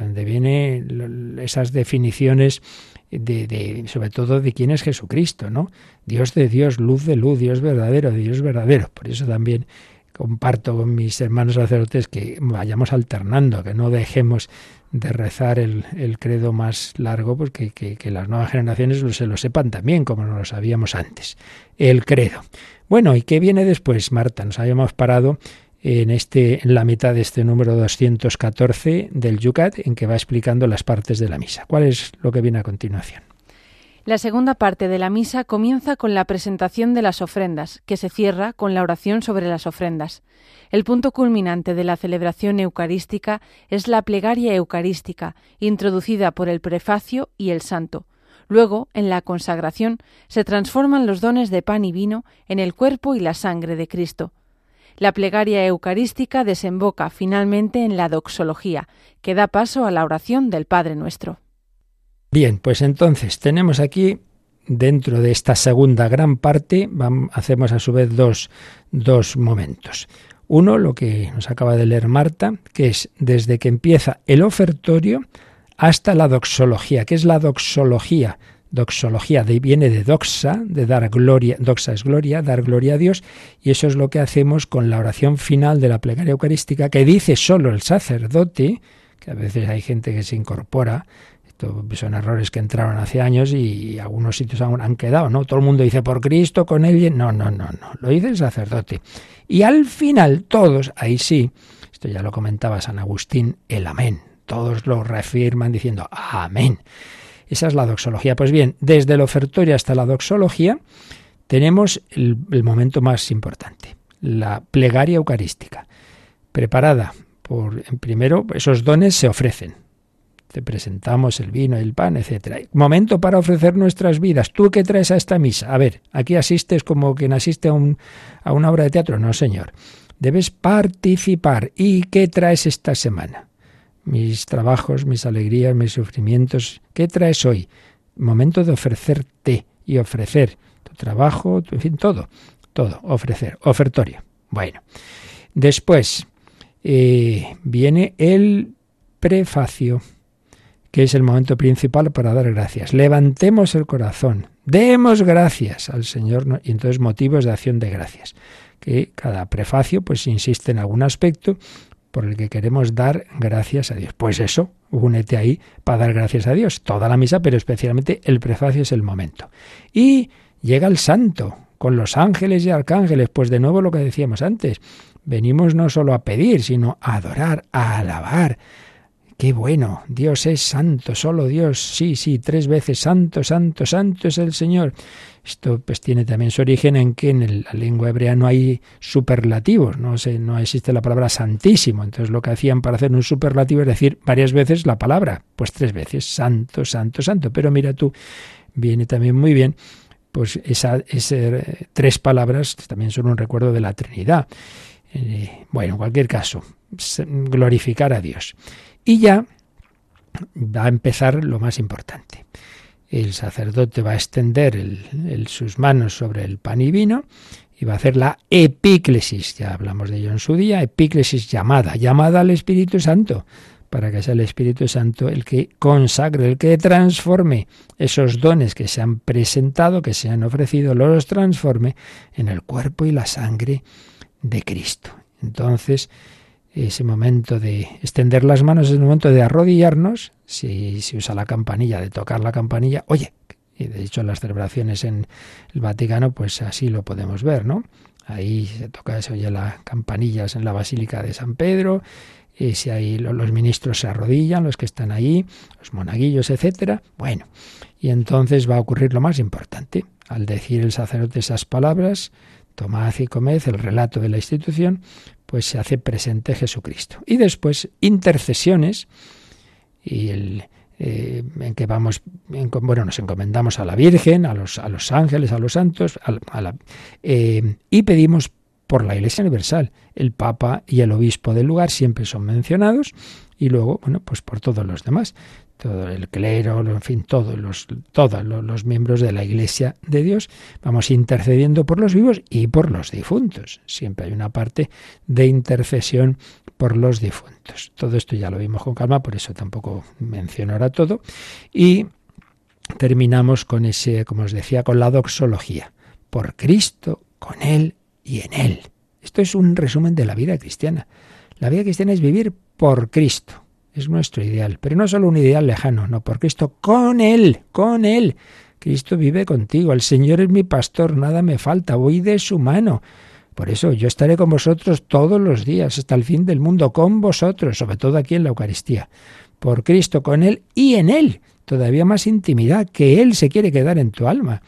donde vienen esas definiciones de, sobre todo de quién es Jesucristo, ¿no? Dios de Dios, luz de luz, Dios verdadero, Dios verdadero. Por eso también comparto con mis hermanos sacerdotes que vayamos alternando, que no dejemos de rezar el, credo más largo, porque que, que, las nuevas generaciones se lo sepan también, como no lo sabíamos antes. El credo. Bueno, ¿y qué viene después, Marta? Nos habíamos parado en, este, en la mitad de este número 214 del Yucat, en que va explicando las partes de la misa. ¿Cuál es lo que viene a continuación? La segunda parte de la misa comienza con la presentación de las ofrendas, que se cierra con la oración sobre las ofrendas. El punto culminante de la celebración eucarística es la plegaria eucarística, introducida por el prefacio y el santo. Luego, en la consagración, se transforman los dones de pan y vino en el cuerpo y la sangre de Cristo. La plegaria eucarística desemboca finalmente en la doxología, que da paso a la oración del Padre Nuestro. Bien, pues entonces tenemos aquí, dentro de esta segunda gran parte, hacemos a su vez dos, dos momentos. Uno, lo que nos acaba de leer Marta, que es desde que empieza el ofertorio hasta la doxología. ¿Qué es la doxología? Doxología de, viene de doxa, de dar gloria, doxa es gloria, dar gloria a Dios, y eso es lo que hacemos con la oración final de la plegaria eucarística, que dice solo el sacerdote, que a veces hay gente que se incorpora, esto son errores que entraron hace años y algunos sitios han, han quedado, ¿no? Todo el mundo dice por Cristo, con él, no, no, no, no, lo dice el sacerdote. Y al final todos, ahí sí, esto ya lo comentaba San Agustín, el amén, todos lo reafirman diciendo amén. Esa es la doxología. Pues bien, desde el ofertorio hasta la doxología tenemos el, momento más importante, la plegaria eucarística, preparada por, primero, esos dones se ofrecen. Te presentamos el vino, el pan, etcétera. Momento para ofrecer nuestras vidas. ¿Tú qué traes a esta misa? A ver, aquí asistes como quien asiste a, un, a una obra de teatro. No, señor. Debes participar. ¿Y qué traes esta semana? Mis trabajos, mis alegrías, mis sufrimientos. ¿Qué traes hoy? Momento de ofrecerte y ofrecer tu trabajo, en fin, todo, todo, ofrecer, ofertorio. Bueno, después eh, viene el prefacio, que es el momento principal para dar gracias. Levantemos el corazón, demos gracias al Señor y entonces motivos de acción de gracias que cada prefacio pues insiste en algún aspecto, por el que queremos dar gracias a Dios. Pues eso, únete ahí para dar gracias a Dios. Toda la misa, pero especialmente el prefacio es el momento. Y llega el santo, con los ángeles y arcángeles, pues de nuevo lo que decíamos antes, venimos no solo a pedir, sino a adorar, a alabar, Qué bueno, Dios es santo, solo Dios, sí, sí, tres veces santo, santo, santo es el Señor. Esto pues tiene también su origen en que en la lengua hebrea no hay superlativos, no, se, no existe la palabra santísimo. Entonces lo que hacían para hacer un superlativo es decir varias veces la palabra, pues tres veces, santo, santo, santo. Pero mira tú, viene también muy bien, pues esa, ese, tres palabras también son un recuerdo de la Trinidad. Eh, bueno, en cualquier caso, glorificar a Dios. Y ya va a empezar lo más importante. El sacerdote va a extender sus manos sobre el pan y vino y va a hacer la epíclesis, ya hablamos de ello en su día, epíclesis llamada, llamada al Espíritu Santo, para que sea el Espíritu Santo el que consagre, el que transforme esos dones que se han presentado, que se han ofrecido, los transforme en el cuerpo y la sangre de Cristo. Entonces, ese momento de extender las manos es el momento de arrodillarnos, si se usa la campanilla, de tocar la campanilla, oye, y de hecho en las celebraciones en el Vaticano, pues así lo podemos ver, ¿no? Ahí se toca, se oye las campanillas en la Basílica de San Pedro, y si ahí los ministros se arrodillan, los que están ahí, los monaguillos, etcétera. Bueno, y entonces va a ocurrir lo más importante. Al decir el sacerdote esas palabras, tomad y comed, el relato de la institución, pues se hace presente Jesucristo. Y después intercesiones y eh, en que vamos, bueno, nos encomendamos a la Virgen, a los, a los ángeles, a los santos, eh, y pedimos por la Iglesia Universal. El Papa y el Obispo del lugar siempre son mencionados y luego, bueno, pues por todos los demás todo el clero, en fin, todos los, todos los miembros de la Iglesia de Dios, vamos intercediendo por los vivos y por los difuntos. Siempre hay una parte de intercesión por los difuntos. Todo esto ya lo vimos con calma, por eso tampoco menciono ahora todo. Y terminamos con ese, como os decía, con la doxología. Por Cristo, con Él y en Él. Esto es un resumen de la vida cristiana. La vida cristiana es vivir por Cristo es nuestro ideal, pero no solo un ideal lejano, no, por Cristo, con Él, con Él. Cristo vive contigo, el Señor es mi pastor, nada me falta, voy de su mano. Por eso yo estaré con vosotros todos los días, hasta el fin del mundo, con vosotros, sobre todo aquí en la Eucaristía. Por Cristo, con Él y en Él. Todavía más intimidad, que Él se quiere quedar en tu alma.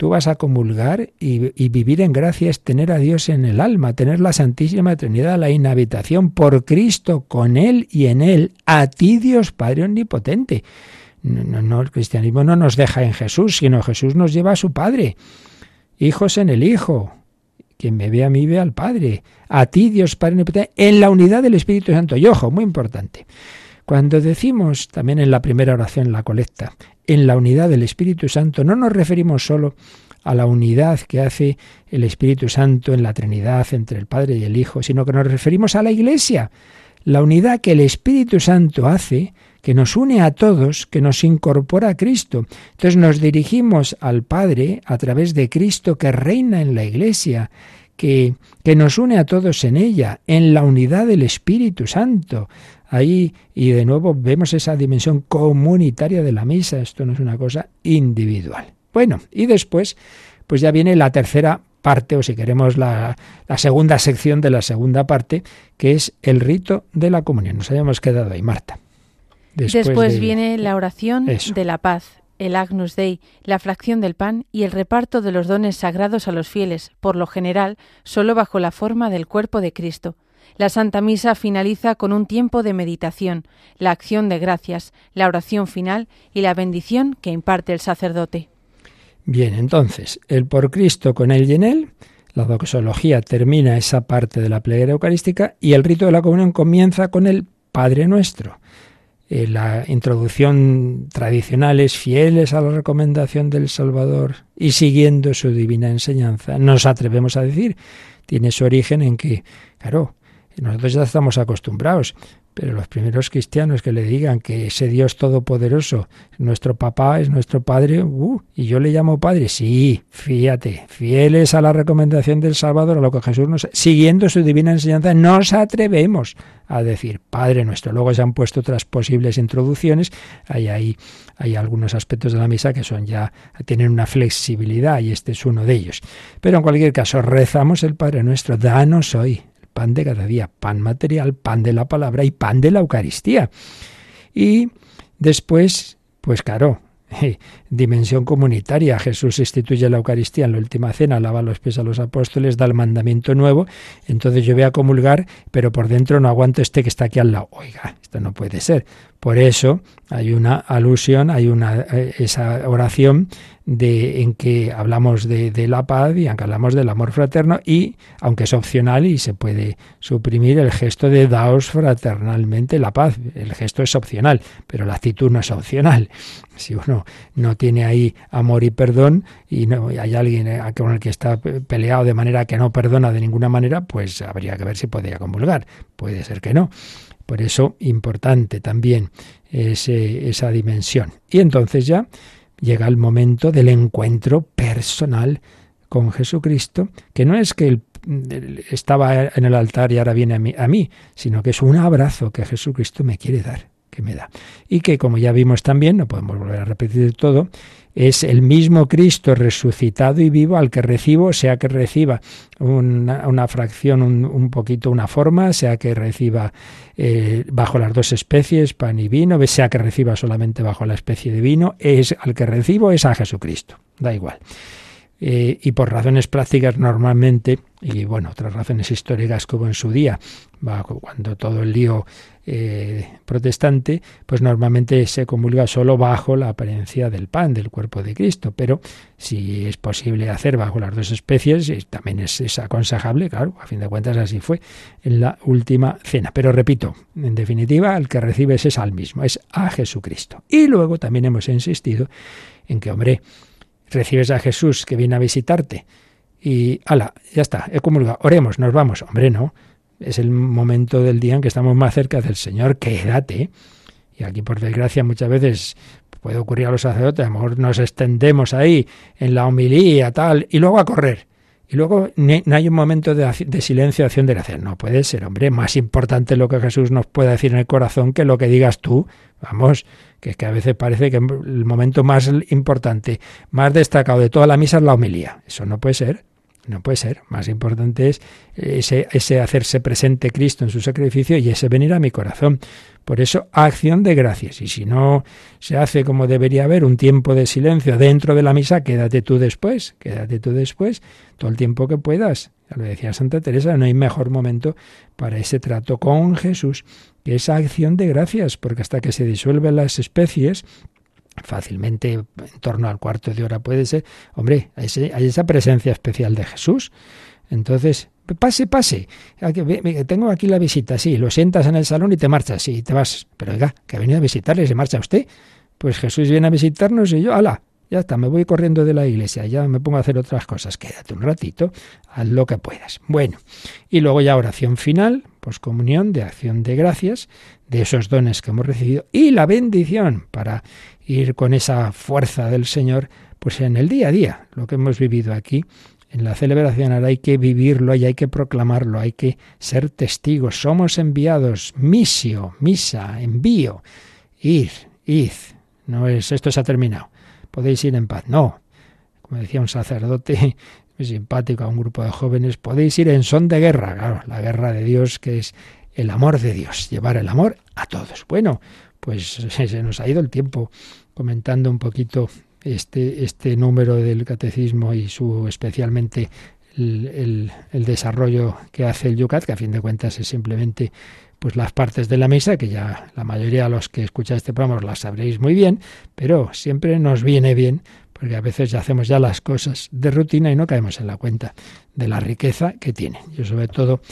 Tú vas a comulgar y, vivir en gracia es tener a Dios en el alma, tener la Santísima Trinidad, la inhabitación por Cristo, con Él y en Él, a ti Dios Padre Omnipotente. No, no, el cristianismo no nos deja en Jesús, sino Jesús nos lleva a su Padre. Hijos en el Hijo. Quien me ve a mí ve al Padre. A ti Dios Padre Omnipotente, en la unidad del Espíritu Santo. Y ojo, muy importante. Cuando decimos también en la primera oración, la colecta, en la unidad del Espíritu Santo, no nos referimos solo a la unidad que hace el Espíritu Santo en la Trinidad entre el Padre y el Hijo, sino que nos referimos a la Iglesia, la unidad que el Espíritu Santo hace, que nos une a todos, que nos incorpora a Cristo. Entonces nos dirigimos al Padre a través de Cristo que reina en la Iglesia, que, que nos une a todos en ella, en la unidad del Espíritu Santo. Ahí, y de nuevo, vemos esa dimensión comunitaria de la misa. Esto no es una cosa individual. Bueno, y después, pues ya viene la tercera parte, o si queremos la, la, segunda sección de la segunda parte, que es el rito de la comunión. Nos habíamos quedado ahí, Marta. Después, viene la oración de la paz, el Agnus Dei, la fracción del pan y el reparto de los dones sagrados a los fieles, por lo general solo bajo la forma del cuerpo de Cristo. La Santa Misa finaliza con un tiempo de meditación, la acción de gracias, la oración final y la bendición que imparte el sacerdote. Bien, entonces, el por Cristo con él y en él, la doxología termina esa parte de la plegaria eucarística y el rito de la comunión comienza con el Padre Nuestro. Eh, la introducción tradicional es fieles a la recomendación del Salvador y siguiendo su divina enseñanza. Nos atrevemos a decir, tiene su origen en que, claro, nosotros ya estamos acostumbrados pero los primeros cristianos que le digan que ese Dios todopoderoso, nuestro papá, es nuestro padre, uh, y yo le llamo padre, sí, fíjate, fieles a la recomendación del Salvador, a lo que Jesús nos, siguiendo su divina enseñanza, nos atrevemos a decir Padre nuestro. Luego se han puesto otras posibles introducciones, hay ahí hay algunos aspectos de la misa que son ya tienen una flexibilidad y este es uno de ellos. Pero en cualquier caso rezamos el Padre nuestro, danos hoy pan de cada día, pan material, pan de la palabra y pan de la Eucaristía. Y después, pues claro, dimensión comunitaria. Jesús instituye la Eucaristía en la última cena, lava los pies a los apóstoles, da el mandamiento nuevo. Entonces yo voy a comulgar, pero por dentro no aguanto este que está aquí al lado. Oiga, esto no puede ser. Por eso hay una alusión, hay una eh, esa oración de, en que hablamos de, de, la paz y aunque hablamos del amor fraterno y, aunque es opcional y se puede suprimir el gesto de daos fraternalmente la paz. El gesto es opcional, pero la actitud no es opcional. Si uno no tiene ahí amor y perdón y no hay alguien eh, con el que está peleado de manera que no perdona de ninguna manera, pues habría que ver si podría convulgar. Puede ser que no. Por eso, importante también esa dimensión. Y entonces ya llega el momento del encuentro personal con Jesucristo, que no es que él estaba en el altar y ahora viene a mí, sino que es un abrazo que Jesucristo me quiere dar, que me da. Y que, como ya vimos también, no podemos volver a repetir todo, es el mismo Cristo resucitado y vivo al que recibo, sea que reciba una, fracción, un, poquito una forma, sea que reciba eh, bajo las dos especies, pan y vino, sea que reciba solamente bajo la especie de vino, es al que recibo es a Jesucristo, da igual. Eh, y por razones prácticas normalmente, y bueno, otras razones históricas como en su día, cuando todo el lío eh, protestante, pues normalmente se comulga solo bajo la apariencia del pan, del cuerpo de Cristo, pero si es posible hacer bajo las dos especies, también es, es aconsejable, claro, a fin de cuentas así fue en la última cena. Pero repito, en definitiva, el que recibes es al mismo, es a Jesucristo. Y luego también hemos insistido en que, hombre, recibes a Jesús que viene a visitarte y, ala, ya está, he comulgado, oremos, nos vamos. Hombre, no, es el momento del día en que estamos más cerca del Señor, quédate. Y aquí, por desgracia, muchas veces puede ocurrir a los sacerdotes, a lo mejor nos extendemos ahí en la homilía, tal, y luego a correr. Y luego no hay un momento de, de silencio, acción de gracia. No puede ser, hombre, más importante lo que Jesús nos pueda decir en el corazón que lo que digas tú. Vamos, que es que a veces parece que el momento más importante, más destacado de toda la misa es la homilía. Eso no puede ser. No puede ser. Más importante es ese, ese, hacerse presente Cristo en su sacrificio y ese venir a mi corazón. Por eso, acción de gracias. Y si no se hace como debería haber un tiempo de silencio dentro de la misa, quédate tú después, quédate tú después, todo el tiempo que puedas. Ya lo decía Santa Teresa, no hay mejor momento para ese trato con Jesús que esa acción de gracias, porque hasta que se disuelven las especies, fácilmente en torno al cuarto de hora puede ser, hombre, hay, esa presencia especial de Jesús. Entonces, pase, pase, tengo aquí la visita, sí, lo sientas en el salón y te marchas, sí, te vas, pero oiga, que ha venido a visitarle, se marcha usted. Pues Jesús viene a visitarnos y yo, ala, ya está, me voy corriendo de la iglesia, ya me pongo a hacer otras cosas, quédate un ratito, haz lo que puedas. Bueno, y luego ya oración final, pues comunión de acción de gracias de esos dones que hemos recibido y la bendición para ir con esa fuerza del Señor, pues en el día a día, lo que hemos vivido aquí en la celebración ahora hay que vivirlo y hay que proclamarlo, hay que ser testigos. Somos enviados, misio, misa, envío. Ir, id. No es esto se ha terminado. Podéis ir en paz. No. Como decía un sacerdote muy simpático a un grupo de jóvenes, podéis ir en son de guerra. Claro, la guerra de Dios que es el amor de Dios, llevar el amor a todos. Bueno, pues se nos ha ido el tiempo comentando un poquito este, este número del catecismo y su especialmente el, desarrollo que hace el Yucat, que a fin de cuentas es simplemente pues las partes de la misa, que ya la mayoría de los que escucháis este programa las sabréis muy bien, pero siempre nos viene bien, porque a veces ya hacemos ya las cosas de rutina y no caemos en la cuenta de la riqueza que tienen. Yo sobre todo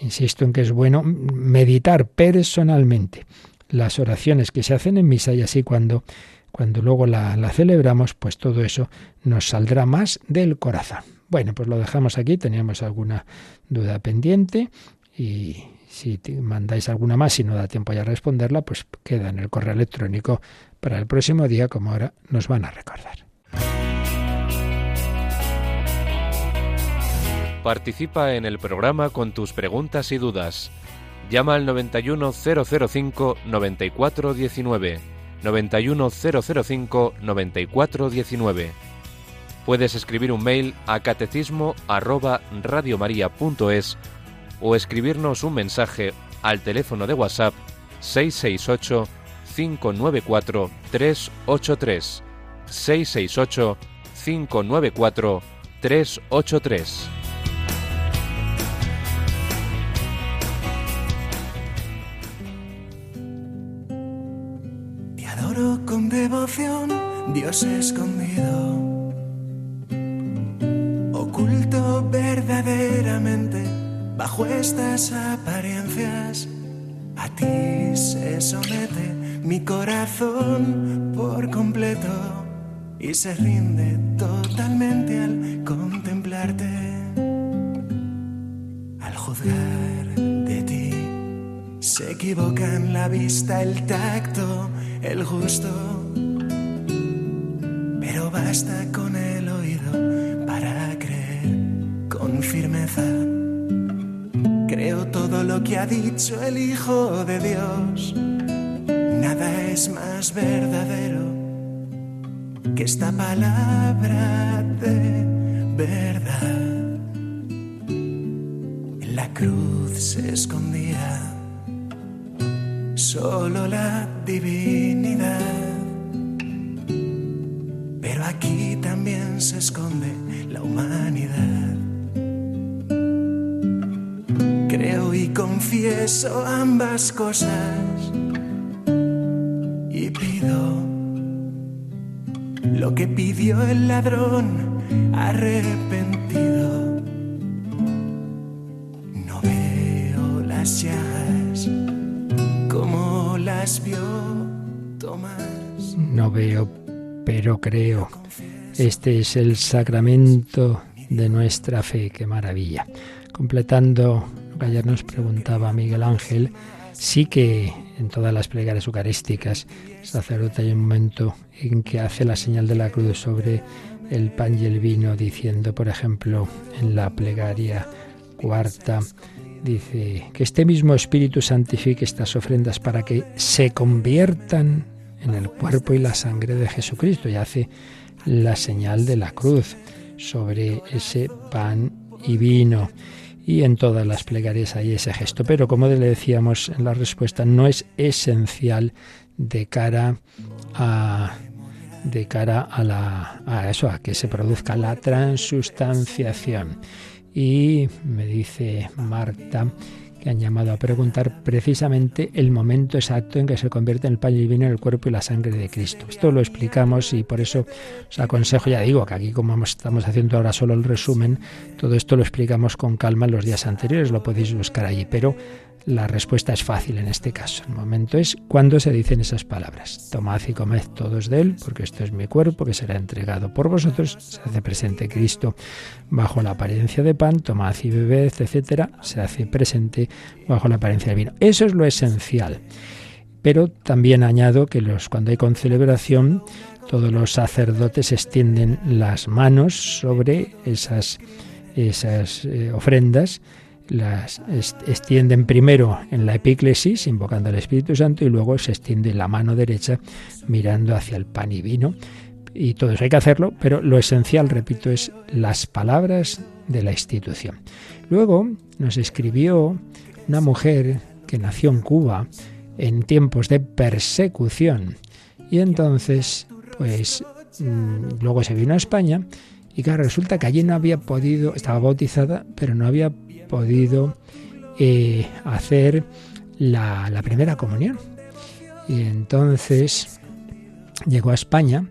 insisto en que es bueno meditar personalmente las oraciones que se hacen en misa y así cuando cuando luego la, celebramos, pues todo eso nos saldrá más del corazón. Bueno, pues lo dejamos aquí, teníamos alguna duda pendiente y si mandáis alguna más y no da tiempo ya responderla, pues queda en el correo electrónico para el próximo día, como ahora nos van a recordar. Participa en el programa con tus preguntas y dudas. Llama al 91005 9419 91005 9419. Puedes escribir un mail a catecismo arroba o escribirnos un mensaje al teléfono de WhatsApp 668 594 383 668 594 383 con devoción, Dios escondido, oculto verdaderamente bajo estas apariencias. A ti se somete mi corazón por completo y se rinde totalmente al contemplarte, al juzgar de ti. Se equivocan la vista, el tacto el gusto, pero basta con el Creo todo lo que ha dicho el Hijo de Dios, nada es más verdadero que esta palabra de verdad. En la cruz se escondía solo la divinidad. Pero aquí también se esconde la humanidad. Confieso ambas cosas y pido lo que pidió el ladrón arrepentido. No veo las llagas no veo, pero creo. Este es el sacramento de nuestra fe, qué maravilla. Completando ayer nos preguntaba Miguel Ángel, sí que en todas las plegarias eucarísticas, sacerdote hay un momento en que hace la señal de la cruz sobre el pan y el vino, diciendo, por ejemplo, en la plegaria cuarta, dice que este mismo Espíritu santifique estas ofrendas para que se conviertan en el cuerpo y la sangre de Jesucristo y hace la señal de la cruz sobre ese pan y vino. Y en todas las plegarias hay ese gesto. Pero como le decíamos en la respuesta, no es esencial de cara a de cara a la a eso, a que se produzca la transustanciación. Y me dice Marta que han llamado a preguntar precisamente el momento exacto en que se convierte en el pan y el vino en el cuerpo y la sangre de Cristo. Esto lo explicamos y por eso os aconsejo, ya digo, que aquí como estamos haciendo ahora solo el resumen, todo esto lo explicamos con calma en los días anteriores, lo podéis buscar allí, pero la respuesta es fácil en este caso. El momento es cuando se dicen esas palabras. Tomad y comed todos de él, porque esto es mi cuerpo que será entregado por vosotros. Se hace presente Cristo bajo la apariencia de pan, tomad y bebed, etcétera. Se hace presente bajo la apariencia de vino. Eso es lo esencial. Pero también añado que los, cuando hay concelebración, todos los sacerdotes extienden las manos sobre esas, esas eh, ofrendas las extienden primero en la epíclesis, invocando al Espíritu Santo, y luego se extiende la mano derecha mirando hacia el pan y vino. Y todo eso hay que hacerlo, pero lo esencial, repito, es las palabras de la institución. Luego nos escribió una mujer que nació en Cuba en tiempos de persecución y entonces, pues, mm, luego se vino a España y claro, resulta que allí no había podido, estaba bautizada, pero no había podido eh, hacer la, primera comunión. Y entonces llegó a España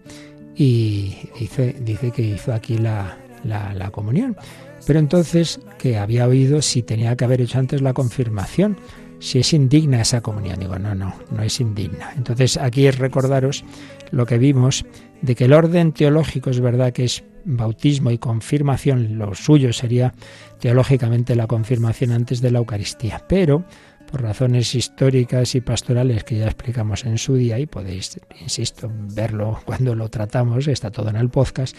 y dice, dice que hizo aquí la, la, comunión. Pero entonces que había oído si tenía que haber hecho antes la confirmación, si es indigna esa comunión. Digo, no, no, no es indigna. Entonces aquí es recordaros lo que vimos de que el orden teológico es verdad que es bautismo y confirmación, lo suyo sería teológicamente la confirmación antes de la Eucaristía, pero por razones históricas y pastorales que ya explicamos en su día y podéis, insisto, verlo cuando lo tratamos, está todo en el podcast,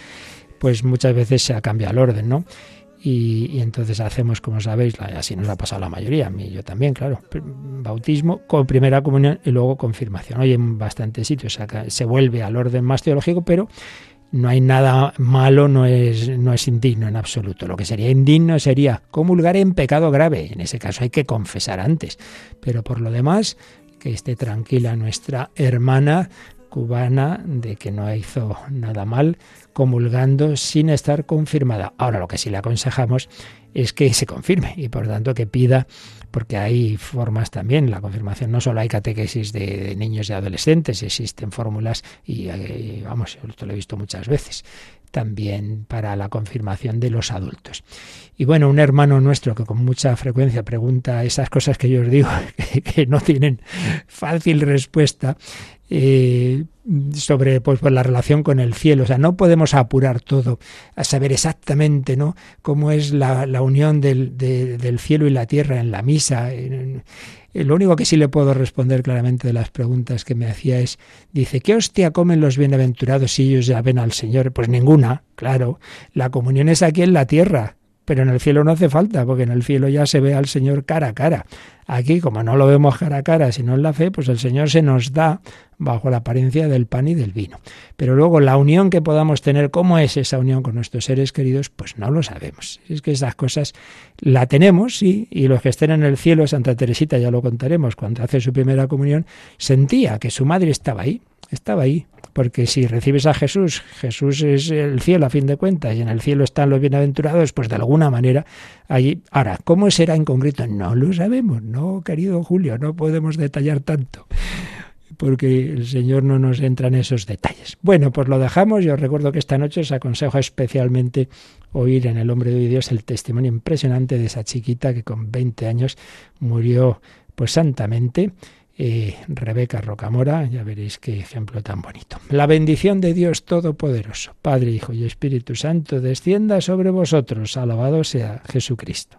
pues muchas veces se ha cambiado el orden, ¿no? Y, entonces hacemos, como sabéis, así nos ha pasado la mayoría, a mí yo también, claro, bautismo con primera comunión y luego confirmación. Hoy en bastantes sitios se vuelve al orden más teológico, pero no hay nada malo, no es, no es indigno en absoluto. Lo que sería indigno sería comulgar en pecado grave. En ese caso hay que confesar antes. Pero por lo demás, que esté tranquila nuestra hermana cubana de que no hizo nada mal comulgando sin estar confirmada. Ahora lo que sí le aconsejamos es que se confirme y por tanto que pida porque hay formas también, la confirmación no solo hay catequesis de, niños y adolescentes, existen fórmulas y, eh, vamos, esto lo he visto muchas veces, también para la confirmación de los adultos. Y bueno, un hermano nuestro que con mucha frecuencia pregunta esas cosas que yo os digo, que, no tienen fácil respuesta, eh, sobre pues, la relación con el cielo. O sea, no podemos apurar todo a saber exactamente ¿no? cómo es la, unión del, del, cielo y la tierra en la misa. Lo único que sí le puedo responder claramente de las preguntas que me hacía es, dice, ¿qué hostia comen los bienaventurados si ellos ya ven al Señor? Pues ninguna, claro. La comunión es aquí en la tierra, pero en el cielo no hace falta, porque en el cielo ya se ve al Señor cara a cara. Aquí, como no lo vemos cara a cara, sino en la fe, pues el Señor se nos da bajo la apariencia del pan y del vino. Pero luego la unión que podamos tener, ¿cómo es esa unión con nuestros seres queridos? Pues no lo sabemos. Es que esas cosas la tenemos, sí, y los que estén en el cielo, Santa Teresita, ya lo contaremos, cuando hace su primera comunión, sentía que su madre estaba ahí, estaba ahí, porque si recibes a Jesús, Jesús es el cielo a fin de cuentas, y en el cielo están los bienaventurados, pues de alguna manera allí. Ahora, ¿cómo será en concreto? No lo sabemos, no, querido Julio, no podemos detallar tanto porque el Señor no nos entra en esos detalles. Bueno, pues lo dejamos. Yo recuerdo que esta noche os aconsejo especialmente oír en El Hombre de Dios el testimonio impresionante de esa chiquita que con 20 años murió pues santamente eh, Rebeca Rocamora, ya veréis qué ejemplo tan bonito. La bendición de Dios Todopoderoso, Padre, Hijo y Espíritu Santo, descienda sobre vosotros. Alabado sea Jesucristo.